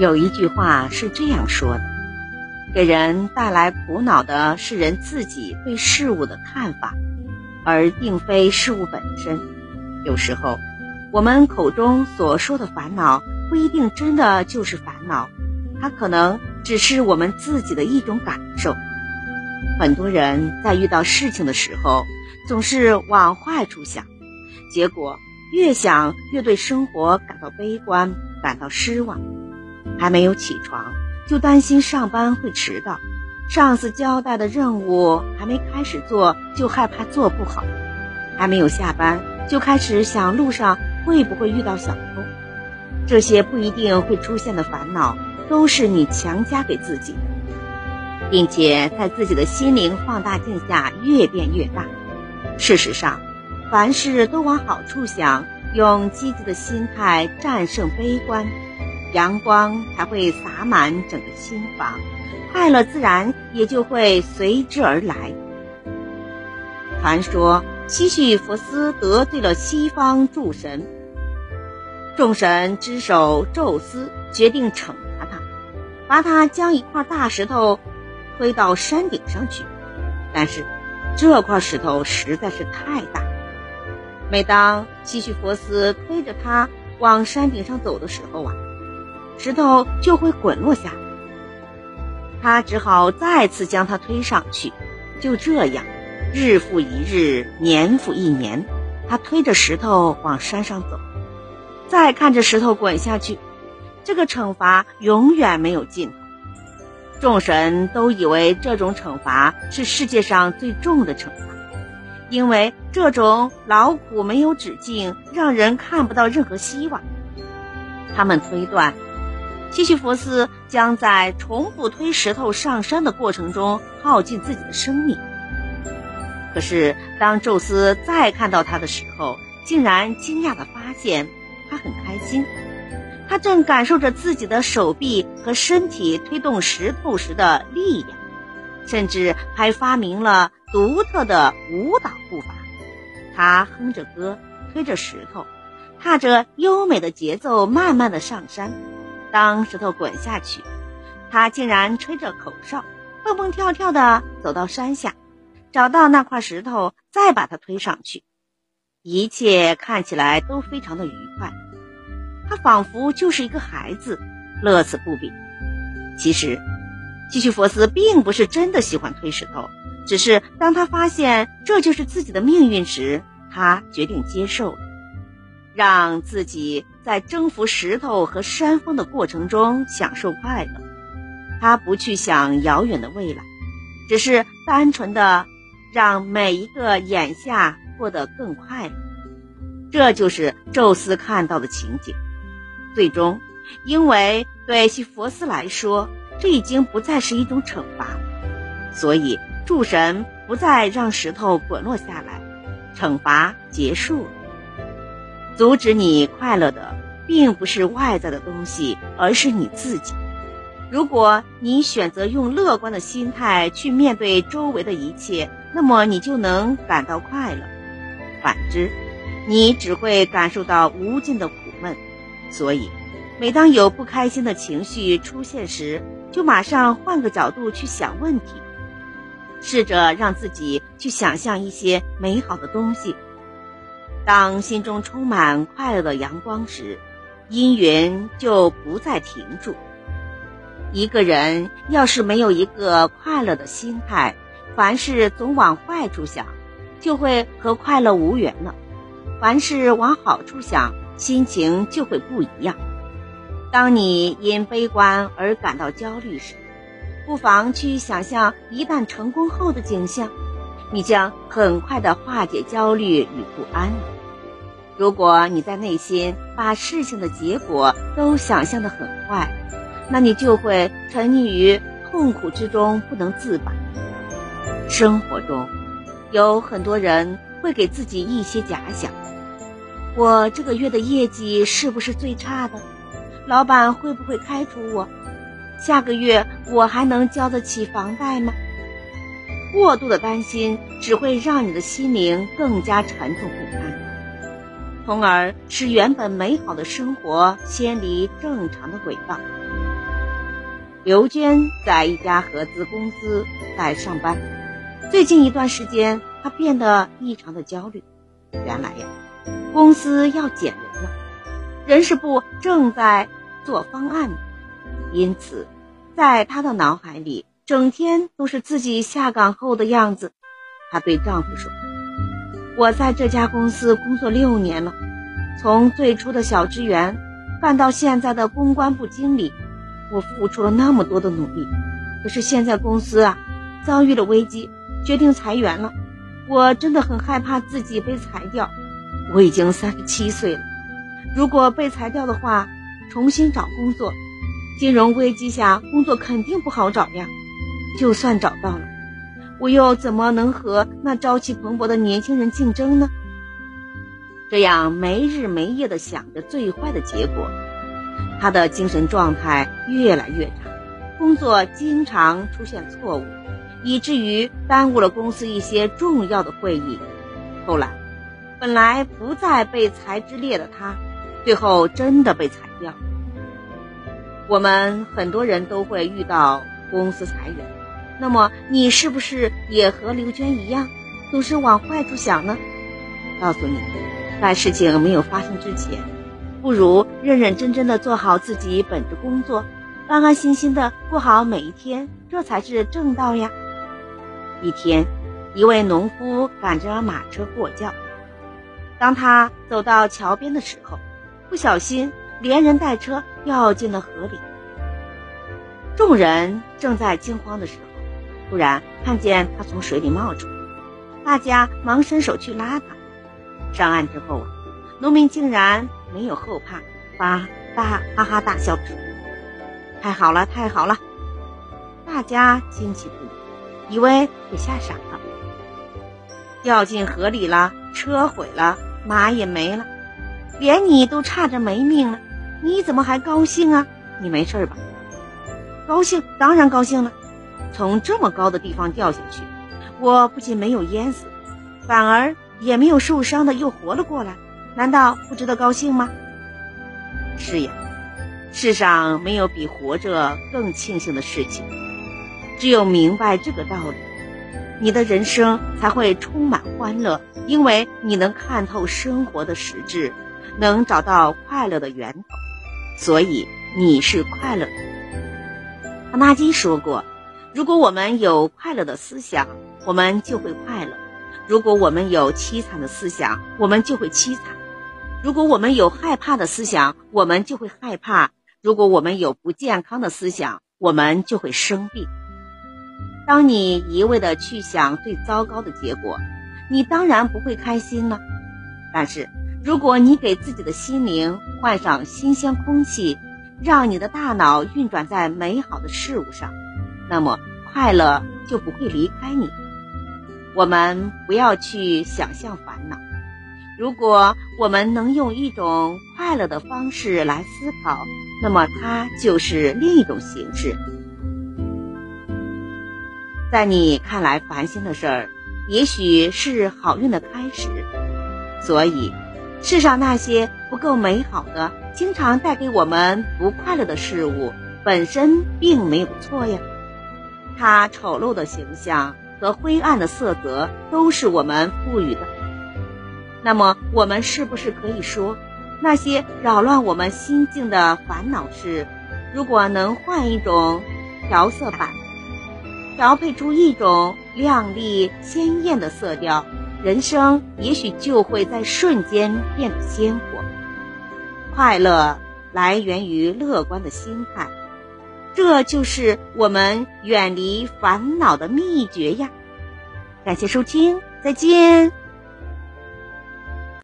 有一句话是这样说的：给人带来苦恼的是人自己对事物的看法，而并非事物本身。有时候，我们口中所说的烦恼，不一定真的就是烦恼，它可能只是我们自己的一种感受。很多人在遇到事情的时候，总是往坏处想，结果越想越对生活感到悲观，感到失望。还没有起床，就担心上班会迟到；上司交代的任务还没开始做，就害怕做不好；还没有下班，就开始想路上会不会遇到小偷。这些不一定会出现的烦恼，都是你强加给自己的。并且在自己的心灵放大镜下越变越大。事实上，凡事都往好处想，用积极的心态战胜悲观，阳光才会洒满整个心房，快乐自然也就会随之而来。传说西西弗斯得罪了西方诸神，众神之首宙斯决定惩罚他，罚他将一块大石头。推到山顶上去，但是这块石头实在是太大。每当西西弗斯推着它往山顶上走的时候啊，石头就会滚落下。他只好再次将它推上去。就这样，日复一日，年复一年，他推着石头往山上走，再看着石头滚下去，这个惩罚永远没有尽头。众神都以为这种惩罚是世界上最重的惩罚，因为这种劳苦没有止境，让人看不到任何希望。他们推断，西西弗斯将在重复推石头上山的过程中耗尽自己的生命。可是，当宙斯再看到他的时候，竟然惊讶地发现，他很开心。他正感受着自己的手臂和身体推动石头时的力量，甚至还发明了独特的舞蹈步伐。他哼着歌，推着石头，踏着优美的节奏，慢慢的上山。当石头滚下去，他竟然吹着口哨，蹦蹦跳跳的走到山下，找到那块石头，再把它推上去。一切看起来都非常的愉快。他仿佛就是一个孩子，乐此不疲。其实，西西弗斯并不是真的喜欢推石头，只是当他发现这就是自己的命运时，他决定接受，让自己在征服石头和山峰的过程中享受快乐。他不去想遥远的未来，只是单纯的让每一个眼下过得更快乐。这就是宙斯看到的情景。最终，因为对西弗斯来说，这已经不再是一种惩罚，所以诸神不再让石头滚落下来，惩罚结束了。阻止你快乐的，并不是外在的东西，而是你自己。如果你选择用乐观的心态去面对周围的一切，那么你就能感到快乐；反之，你只会感受到无尽的苦闷。所以，每当有不开心的情绪出现时，就马上换个角度去想问题，试着让自己去想象一些美好的东西。当心中充满快乐的阳光时，阴云就不再停住。一个人要是没有一个快乐的心态，凡事总往坏处想，就会和快乐无缘了；凡事往好处想。心情就会不一样。当你因悲观而感到焦虑时，不妨去想象一旦成功后的景象，你将很快的化解焦虑与不安。如果你在内心把事情的结果都想象的很坏，那你就会沉溺于痛苦之中不能自拔。生活中，有很多人会给自己一些假想。我这个月的业绩是不是最差的？老板会不会开除我？下个月我还能交得起房贷吗？过度的担心只会让你的心灵更加沉重不堪，从而使原本美好的生活偏离正常的轨道。刘娟在一家合资公司在上班。最近一段时间，她变得异常的焦虑。原来呀，公司要减人了，人事部正在做方案，因此，在她的脑海里，整天都是自己下岗后的样子。她对丈夫说：“我在这家公司工作六年了，从最初的小职员，干到现在的公关部经理。”我付出了那么多的努力，可是现在公司啊遭遇了危机，决定裁员了。我真的很害怕自己被裁掉。我已经三十七岁了，如果被裁掉的话，重新找工作，金融危机下工作肯定不好找呀。就算找到了，我又怎么能和那朝气蓬勃的年轻人竞争呢？这样没日没夜的想着最坏的结果。他的精神状态越来越差，工作经常出现错误，以至于耽误了公司一些重要的会议。后来，本来不在被裁之列的他，最后真的被裁掉。我们很多人都会遇到公司裁员，那么你是不是也和刘娟一样，总是往坏处想呢？告诉你，在事情没有发生之前。不如认认真真的做好自己本职工作，安安心心的过好每一天，这才是正道呀。一天，一位农夫赶着马车过桥，当他走到桥边的时候，不小心连人带车掉进了河里。众人正在惊慌的时候，突然看见他从水里冒出，大家忙伸手去拉他。上岸之后啊，农民竟然。没有后怕，发大哈哈大笑着说：“太好了，太好了！”大家惊奇不已，以为给吓傻了。掉进河里了，车毁了，马也没了，连你都差点没命了，你怎么还高兴啊？你没事吧？高兴，当然高兴了。从这么高的地方掉下去，我不仅没有淹死，反而也没有受伤的又活了过来。难道不值得高兴吗？是呀，世上没有比活着更庆幸的事情。只有明白这个道理，你的人生才会充满欢乐，因为你能看透生活的实质，能找到快乐的源头，所以你是快乐的。阿纳基说过：“如果我们有快乐的思想，我们就会快乐；如果我们有凄惨的思想，我们就会凄惨。”如果我们有害怕的思想，我们就会害怕；如果我们有不健康的思想，我们就会生病。当你一味的去想最糟糕的结果，你当然不会开心了。但是，如果你给自己的心灵换上新鲜空气，让你的大脑运转在美好的事物上，那么快乐就不会离开你。我们不要去想象烦恼。如果我们能用一种快乐的方式来思考，那么它就是另一种形式。在你看来烦心的事儿，也许是好运的开始。所以，世上那些不够美好的、经常带给我们不快乐的事物，本身并没有错呀。它丑陋的形象和灰暗的色泽，都是我们赋予的。那么，我们是不是可以说，那些扰乱我们心境的烦恼事，如果能换一种调色板，调配出一种亮丽鲜艳的色调，人生也许就会在瞬间变得鲜活。快乐来源于乐观的心态，这就是我们远离烦恼的秘诀呀！感谢收听，再见。